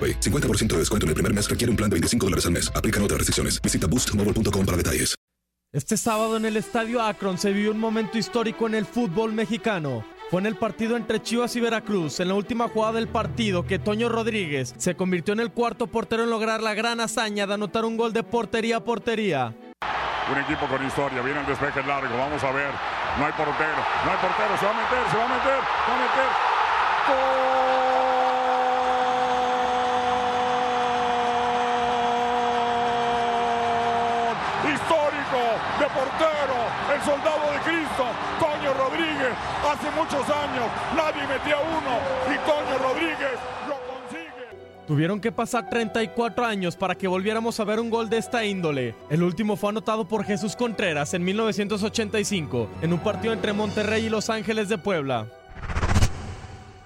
AroPay. 50% de descuento en el primer mes requiere un plan de 25 dólares al mes. Aplican otras restricciones. Visita boostmobile.com para detalles. Este sábado en el Estadio Akron se vivió un momento histórico en el fútbol mexicano. Fue en el partido entre Chivas y Veracruz, en la última jugada del partido, que Toño Rodríguez se convirtió en el cuarto portero en lograr la gran hazaña de anotar un gol de portería a portería. Un equipo con historia, viene el despeje largo, vamos a ver. No hay portero, no hay portero, se va a meter, se va a meter, se va a meter. ¡Gol! Histórico de portero, el soldado de Cristo, Toño Rodríguez. Hace muchos años nadie metía uno y Toño Rodríguez lo consigue. Tuvieron que pasar 34 años para que volviéramos a ver un gol de esta índole. El último fue anotado por Jesús Contreras en 1985, en un partido entre Monterrey y Los Ángeles de Puebla.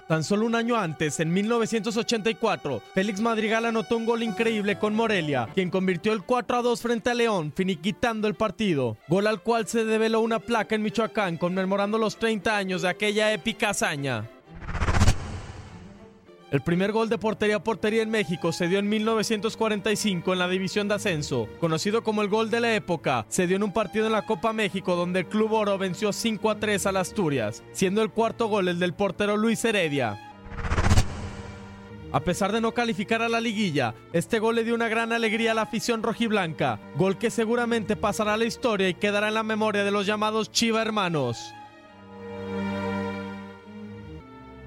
Tan solo un año antes, en 1984, Félix Madrigal anotó un gol increíble con Morelia, quien convirtió el 4 a 2 frente a León, finiquitando el partido. Gol al cual se develó una placa en Michoacán conmemorando los 30 años de aquella épica hazaña. El primer gol de portería a portería en México se dio en 1945 en la división de ascenso. Conocido como el gol de la época, se dio en un partido en la Copa México donde el Club Oro venció 5 a 3 al Asturias, siendo el cuarto gol el del portero Luis Heredia. A pesar de no calificar a la liguilla, este gol le dio una gran alegría a la afición rojiblanca, gol que seguramente pasará a la historia y quedará en la memoria de los llamados Chiva Hermanos.